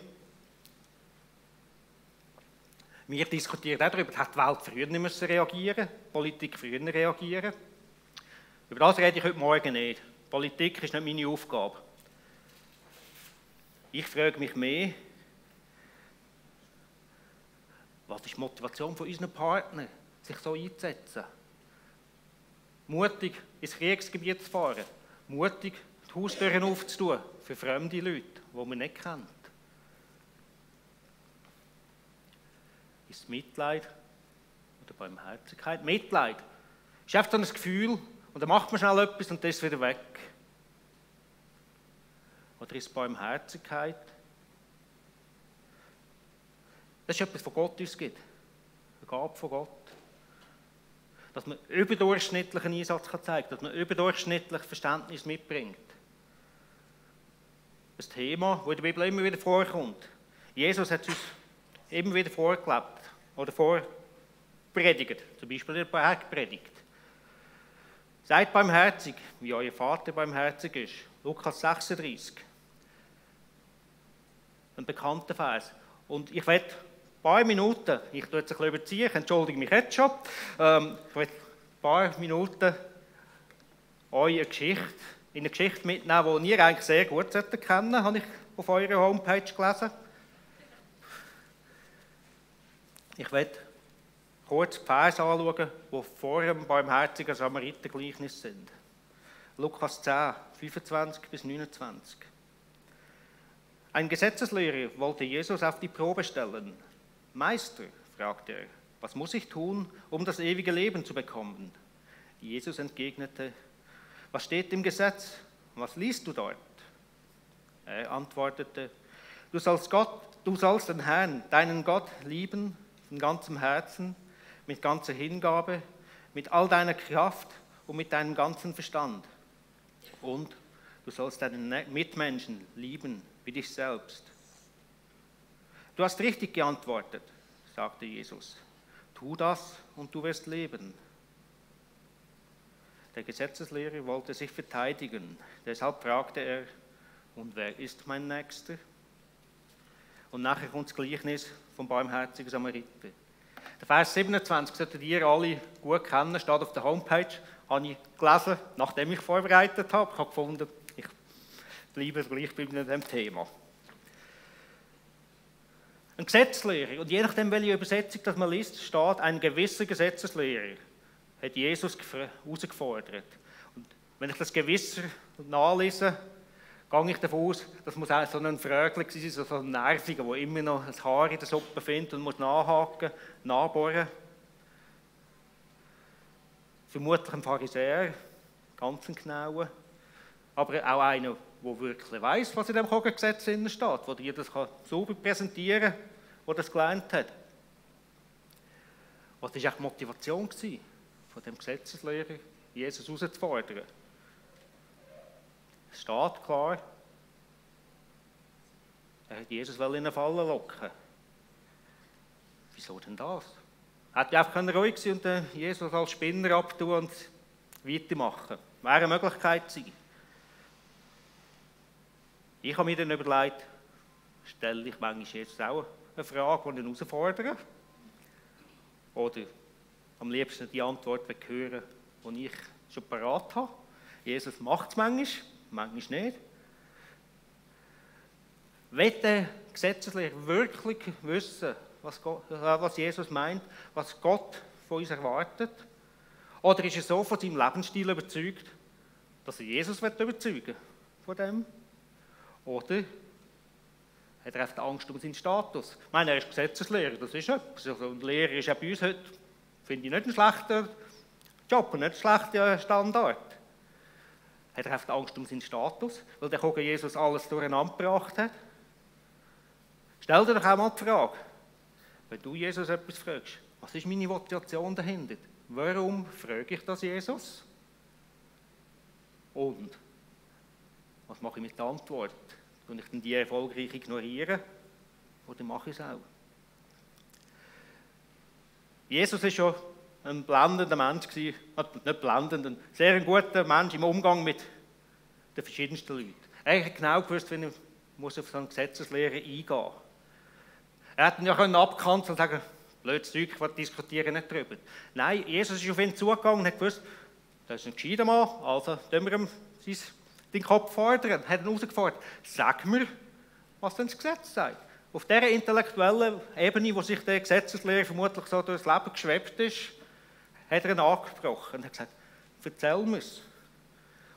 Wir diskutieren auch darüber, hat die Welt früher nicht müssen reagieren die Politik früher reagieren. Über das rede ich heute Morgen nicht. Politik ist nicht meine Aufgabe. Ich frage mich mehr, was ist die Motivation von unseren Partnern, sich so einzusetzen? Mutig ins Kriegsgebiet zu fahren, mutig die Haustüren aufzutun für fremde Leute, die man nicht kennt. ist Mitleid oder Barmherzigkeit. Mitleid ist einfach ein Gefühl und dann macht man schnell etwas und das ist wieder weg. Oder ist Barmherzigkeit? Das ist etwas, von Gott uns gibt. Eine Gabe von Gott. Dass man überdurchschnittlichen Einsatz kann zeigen dass man überdurchschnittlich Verständnis mitbringt. Ein Thema, das in der Bibel immer wieder vorkommt. Jesus hat es uns immer wieder vorgelebt oder vorpredigt, zum Beispiel in der Bergpredigt. Seid barmherzig, wie euer Vater barmherzig ist. Lukas 36. Ein bekannter Vers. Und ich werde paar Minuten, ich tue jetzt ein bisschen überziehen, ich entschuldige mich jetzt schon, ähm, ich werde ein paar Minuten euch eine Geschichte, in eine Geschichte mitnehmen, die ihr eigentlich sehr gut kennen habe ich auf eurer Homepage gelesen. Ich werde kurz die Verse anschauen, die vor dem barmherzigen Samaritergleichnis sind. Lukas 10, 25 bis 29. Ein Gesetzeslehrer wollte Jesus auf die Probe stellen. Meister, fragte er, was muss ich tun, um das ewige Leben zu bekommen? Jesus entgegnete, was steht im Gesetz? Was liest du dort? Er antwortete, du sollst, Gott, du sollst den Herrn, deinen Gott, lieben von ganzem Herzen, mit ganzer Hingabe, mit all deiner Kraft und mit deinem ganzen Verstand. Und du sollst deinen ne-, Mitmenschen lieben wie dich selbst. Du hast richtig geantwortet, sagte Jesus. Tu das und du wirst leben. Der Gesetzeslehrer wollte sich verteidigen. Deshalb fragte er, und wer ist mein Nächster? Und nachher kommt das Gleichnis vom barmherzigen Samariter. Der Vers 27 solltet ihr alle gut kennen, steht auf der Homepage, habe ich gelesen, nachdem ich vorbereitet habe. Ich habe gefunden, ich bleibe gleich bei dem Thema. Ein Gesetzeslehrer, und je nachdem, welche Übersetzung das man liest, steht ein gewisser Gesetzeslehrer, hat Jesus herausgefordert. Und wenn ich das Gewisser nachlese, gehe ich davon aus, das muss auch so ein Frögel sein, so ein Nerviger, der immer noch ein Haar in der Suppe findet und muss nachhaken, nachbohren. Vermutlich ein Pharisäer, ganz ein genauer, aber auch einer, der wirklich weiß, was in dem Gesetz steht, der dir das sauber präsentieren kann, der das gelernt hat. Was war die Motivation von dem Gesetzeslehrer, Jesus herauszufordern? Es steht klar, er hat Jesus in eine Falle locken. Wieso denn das? Er hätte einfach ruhig sein und Jesus als Spinner abtun und weitermachen. Wäre eine Möglichkeit gewesen. Ich habe mir dann überlegt, stelle ich manchmal jetzt auch eine Frage die ihn herausfordern? Oder am liebsten die Antwort hören, die ich schon parat habe. Jesus macht es manchmal, manchmal nicht. Will der Gesetzeslehrer wirklich wissen, was, Gott, äh, was Jesus meint, was Gott von uns erwartet? Oder ist er so von seinem Lebensstil überzeugt, dass er Jesus überzeugen will von dem? Oder hat er einfach Angst um seinen Status? Ich meine, er ist Gesetzeslehrer, das ist etwas. Also ein Lehrer ist ja bei uns heute, finde ich, nicht ein schlechter Job, nicht ein schlechter Standard. Hat er einfach Angst um seinen Status, weil der Kogen Jesus alles durcheinander gebracht hat? Stell dir doch auch mal die Frage, wenn du Jesus etwas fragst, was ist meine Motivation dahinter? Warum frage ich das Jesus? Und was mache ich mit der Antwort? Und ich dann die erfolgreich ignorieren? Oder mache ich es auch? Jesus ist schon ein blendender Mensch gewesen, nicht blendend, ein sehr guter Mensch im Umgang mit den verschiedensten Leuten. Er hat genau gewusst, wie er auf so eine Gesetzeslehre eingehen muss. Er hätte ja können abkanzeln und sagen, blödes Zeug, ich diskutieren nicht darüber. Nein, Jesus ist auf ihn zugegangen und hat gewusst, das ist ein gescheiter Mann, also tun wir ihm den Kopf fordern, hat ihn herausgefordert, sag mir, was denn das Gesetz sagt. Auf dieser intellektuellen Ebene, wo sich der Gesetzeslehrer vermutlich so durchs Leben geschwebt ist, hat er ihn angesprochen und hat gesagt, erzähl mir's.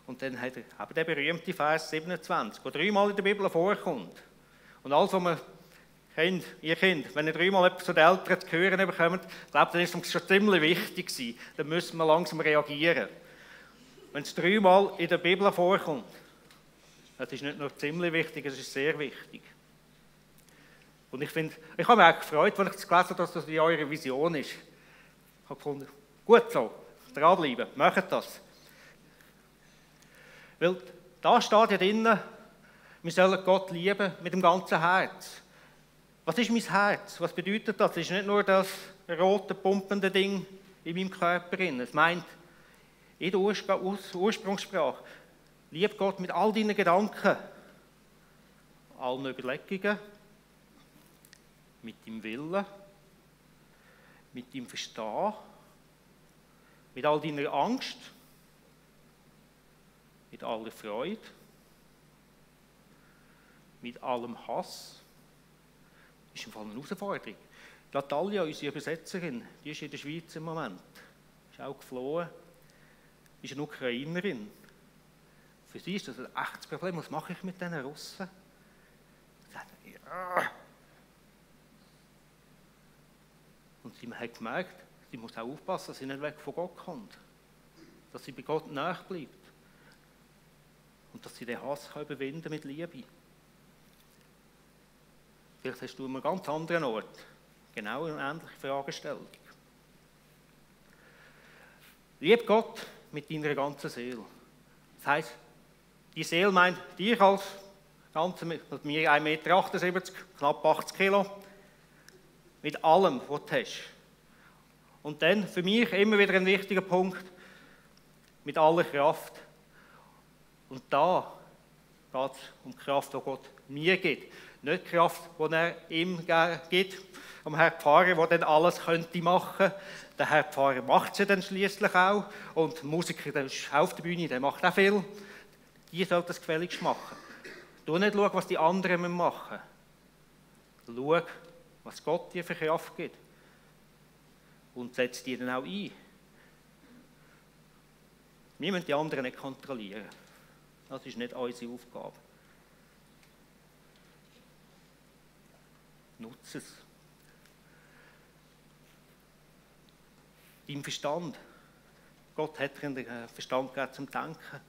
Und dann hat er eben der berühmte Vers 27, der dreimal in der Bibel vorkommt. Und alles, was man Kind, ihr Kind, wenn ihr dreimal etwas zu den Eltern zu hören bekommt, glaubt, dann ist es schon ziemlich wichtig gewesen. Dann müssen wir langsam reagieren. Wenn es dreimal in der Bibel vorkommt, das ist nicht nur ziemlich wichtig, es ist sehr wichtig. Und ich finde, ich habe mich auch gefreut, als ich das gelesen habe, dass das in eurer Vision ist. Ich habe gefunden, gut so, dranbleiben, macht das. Weil da steht ja drinnen, wir sollen Gott lieben mit dem ganzen Herz. Was ist mein Herz? Was bedeutet das? Es ist nicht nur das rote, pumpende Ding in meinem Körper. Es meint, in der Ursprungssprache, lieb Gott mit all deinen Gedanken, allen Überlegungen, mit deinem Willen, mit deinem Verstehen, mit all deiner Angst, mit aller Freude, mit allem Hass. Ist im Fall eine Herausforderung. Natalia, unsere Übersetzerin, die ist in der Schweiz im Moment, ist auch geflohen, ist eine Ukrainerin. Für sie ist das ein echtes Problem. Was mache ich mit diesen Russen? Ja. Und sie hat gemerkt, sie muss auch aufpassen, dass sie nicht weg von Gott kommt. Dass sie bei Gott nachbleibt. Und dass sie den Hass kann überwinden mit Liebe. Vielleicht hast du an einem ganz anderen Ort genau eine ähnliche Fragestellung. Lieb Gott mit deiner ganzen Seele. Das heisst, die Seele meint dich als Ganze, mit mir 1,78 Meter, knapp 80 Kilo, mit allem, was du hast. Und dann für mich immer wieder ein wichtiger Punkt, mit aller Kraft. Und da geht es um die Kraft, die Gott mir gibt. Nicht die Kraft, die er ihm gibt, am Herrn Pfarrer, der dann alles könnte machen. Der Herr Pfarrer macht ja dann schließlich auch. Und der Musiker, der ist auf der Bühne, der macht auch viel. Die soll das gefälligst machen. Du nicht schauen, was die anderen machen müssen. Schau, was Gott dir für Kraft gibt. Und setz die dann auch ein. Wir müssen die anderen nicht kontrollieren. Das ist nicht unsere Aufgabe. Nutze es. Dein Verstand. Gott hat dir den Verstand gegeben zum Denken,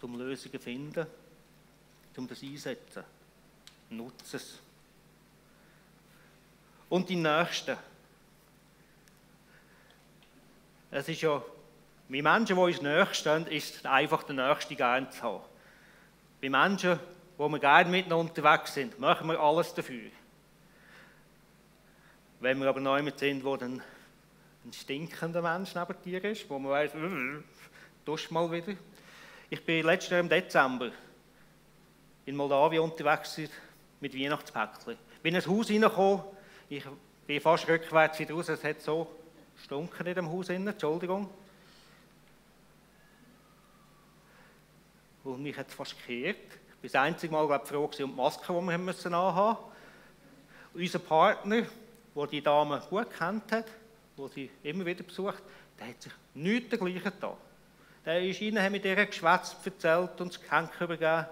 zum Lösungen finden, zum das einsetzen. Nutze es. Und die Nächsten. Es ist ja bei Menschen, die uns näher stehen, ist es einfach der Nächste gerne zu haben. Bei Menschen, wo wir gerne miteinander unterwegs sind, machen wir alles dafür. Wenn wir aber noch jemand sind, wo dann ein stinkender Mensch neben dir ist, wo man weiss, dusch mal wieder. Ich bin letztes Jahr im Dezember in Moldawien unterwegs mit Weihnachtspäckchen. Bin in ein Haus reingekommen, ich bin fast rückwärts wieder raus, es hat so stunken in dem Haus innen, Entschuldigung. Und mich hat es fast gekehrt. Das einzige Mal glaub, froh um die Maske, die wir haben müssen anhaben mussten. Unser Partner, der die Dame gut kennt hat, wo sie immer wieder besucht, der hat sich nichts dergleichen getan. Der ist rein, mit ihr geschwätzt, erzählt und das Geschenk übergeben.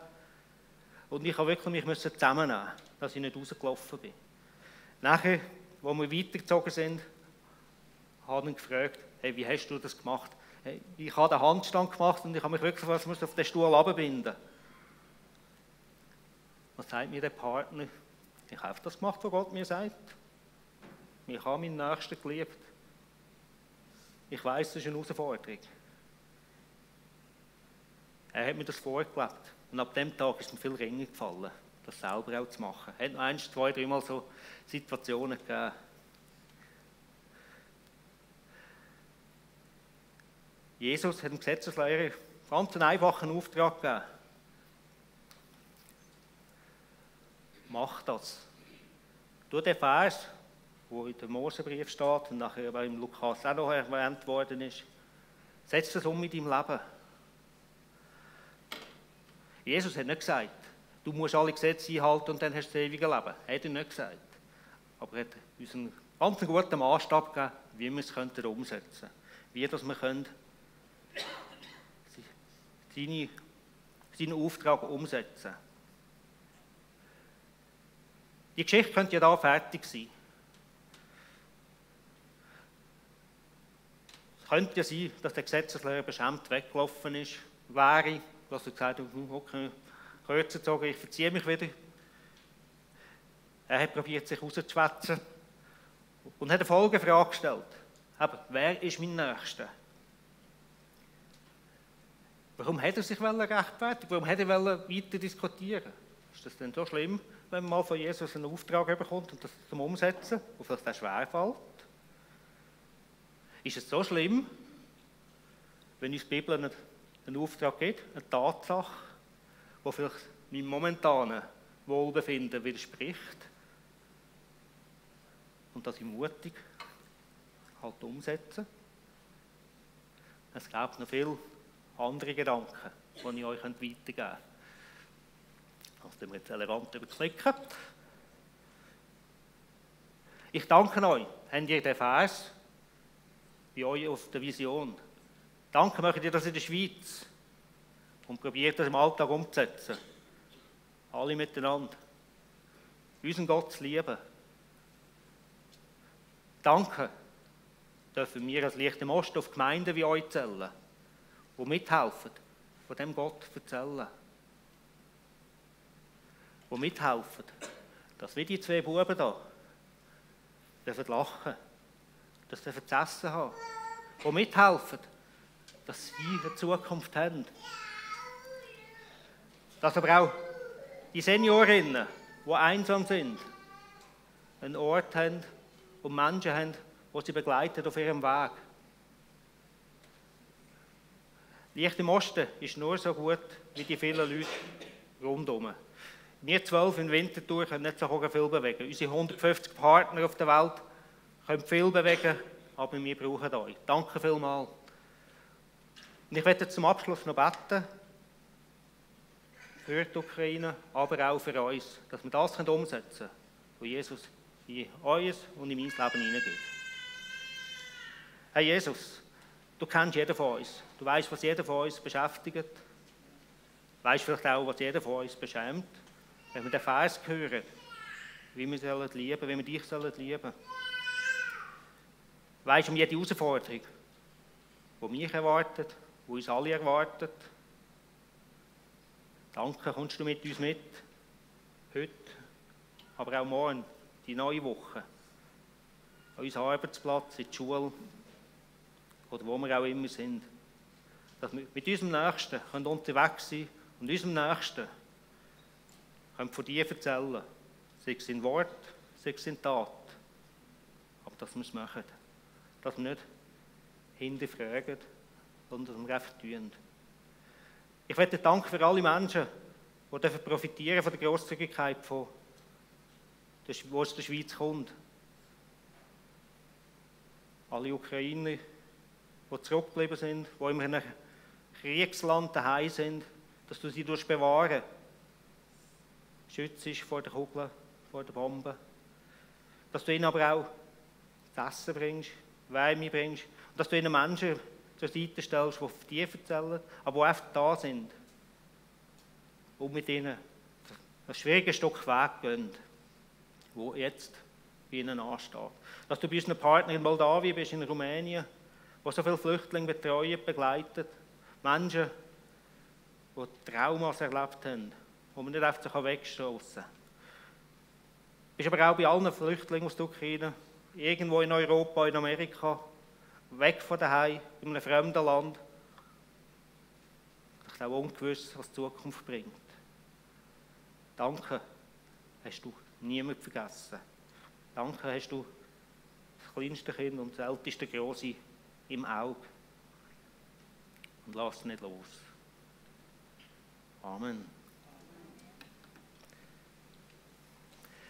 Und ich musste wirklich mich zusammennehmen, dass ich nicht rausgelaufen bin. Nachher, als wir weitergezogen sind, habe ich ihn gefragt, hey, wie hast du das gemacht? ich habe den Handstand gemacht und ich habe mich wirklich was auf den Stuhl abbinden. Was sagt mir der Partner? Ich habe das gemacht, was Gott mir sagt. Ich habe meinen Nächsten geliebt. Ich weiß, das ist eine Herausforderung. Er hat mir das vorgelebt. Und ab dem Tag ist mir viel ringer gefallen, das selber auch zu machen. Es hat noch eins, zwei, dreimal so Situationen gegeben, Jesus hat dem Gesetzeslehrer ganz einen einfachen Auftrag gegeben. Mach das. Du den Vers, wo in dem Mosebrief steht und nachher im Lukas auch noch erwähnt worden ist, setz das um mit deinem Leben. Jesus hat nicht gesagt, du musst alle Gesetze einhalten und dann hast du das ewige Leben. Hat er nicht gesagt. Aber er hat uns einen ganz guten Maßstab gegeben, wie wir es umsetzen können. Wie das wir können seine, seinen Auftrag umsetzen. Die Geschichte könnte ja da fertig sein. Es könnte ja sein, dass der Gesetzeslehrer beschämt weggelaufen ist, wäre, dass er gesagt hat, hm, okay, kürzer gezogen, ich verziehe mich wieder. Er hat probiert, sich rauszuschwätzen und hat eine Folgefrage gestellt. Aber wer ist mein Nächster? Warum hat er sich rechtfertigen Warum hat er weiter diskutieren Ist das denn so schlimm, wenn man mal von Jesus einen Auftrag bekommt und das zum Umsetzen, auf das der schwerfällt? Ist es so schlimm, wenn uns die Bibel einen, einen Auftrag gibt, eine Tatsache, die vielleicht meinem momentanen Wohlbefinden widerspricht und das ich mutig halt umsetzen? Es gibt noch viel andere Gedanken, die ich euch weitergeben könnte. Also, wir jetzt elegant überklicken. Ich danke euch. Habt ihr den Vers bei euch auf der Vision? Danke möchte ihr das in der Schweiz und probiert das im Alltag umzusetzen. Alle miteinander. Unseren Gott zu lieben. Danke dürfen wir als Licht im Osten auf Gemeinden wie euch zählen die mithelfen, von dem Gott zu erzählen. Die mithelfen, dass wir die zwei Buben da dürfen lachen, dass sie zu essen haben. Die mithelfen, dass sie eine Zukunft haben. Dass aber auch die Seniorinnen, die einsam sind, einen Ort haben und Menschen haben, die sie begleitet auf ihrem Weg. Licht im Osten ist nur so gut wie die vielen Leute rundherum. Wir zwölf in Winterthur können nicht so viel bewegen. Unsere 150 Partner auf der Welt können viel bewegen, aber wir brauchen euch. Danke vielmals. Und ich werde zum Abschluss noch beten für die Ukraine, aber auch für uns, dass wir das umsetzen können, was Jesus in euer und in mein Leben hineingibt. Herr Jesus, du kennst jeden von uns. Du weißt, was jeden von uns beschäftigt. Du weißt vielleicht auch, was jeden von uns beschämt. Wenn wir den Vers hören, wie wir sollen lieben, wie wir dich sollen lieben. Du weißt um jede Herausforderung, die mich erwartet, die uns alle erwartet. Danke, kommst du mit uns mit? Heute, aber auch morgen, die neue Woche. An unseren Arbeitsplatz, in die Schule oder wo wir auch immer sind. Dass wir mit unserem Nächsten können unterwegs sein und unserem Nächsten können von dir erzählen. Sei es in Wort, sei es in Tat. Aber dass wir es machen. Dass wir nicht hinterfragen, sondern dass wir einfach tun. Ich möchte danken für alle Menschen, die profitieren von der Grosszügigkeit, von der, die aus der Schweiz kommt. Alle Ukrainer, die zurückgeblieben sind, die in einem Kriegsland daheim sind, dass du sie bewahren schützt vor der Kugel, vor der Bombe. Dass du ihnen aber auch das Essen bringst, Wärme bringst und dass du ihnen Menschen zur Seite stellst, die auf dir erzählen, aber die einfach da sind und mit ihnen ein schwieriges Stück Weg gehen, wo jetzt bei ihnen ansteht. Dass du bei unseren Partnern in Moldawien bist, in Rumänien, wo so viele Flüchtlinge betreuen, begleitet, Menschen, die Traumas erlebt haben, die man nicht einfach wegstoßen kann. Du bist aber auch bei allen Flüchtlingen aus der Ukraine, irgendwo in Europa, in Amerika, weg von daheim, in einem fremden Land. Ich glaube, ungewiss, was die Zukunft bringt. Danke, hast du niemand vergessen. Danke, hast du das kleinste Kind und das älteste Große im Auge. Und lass es nicht los. Amen.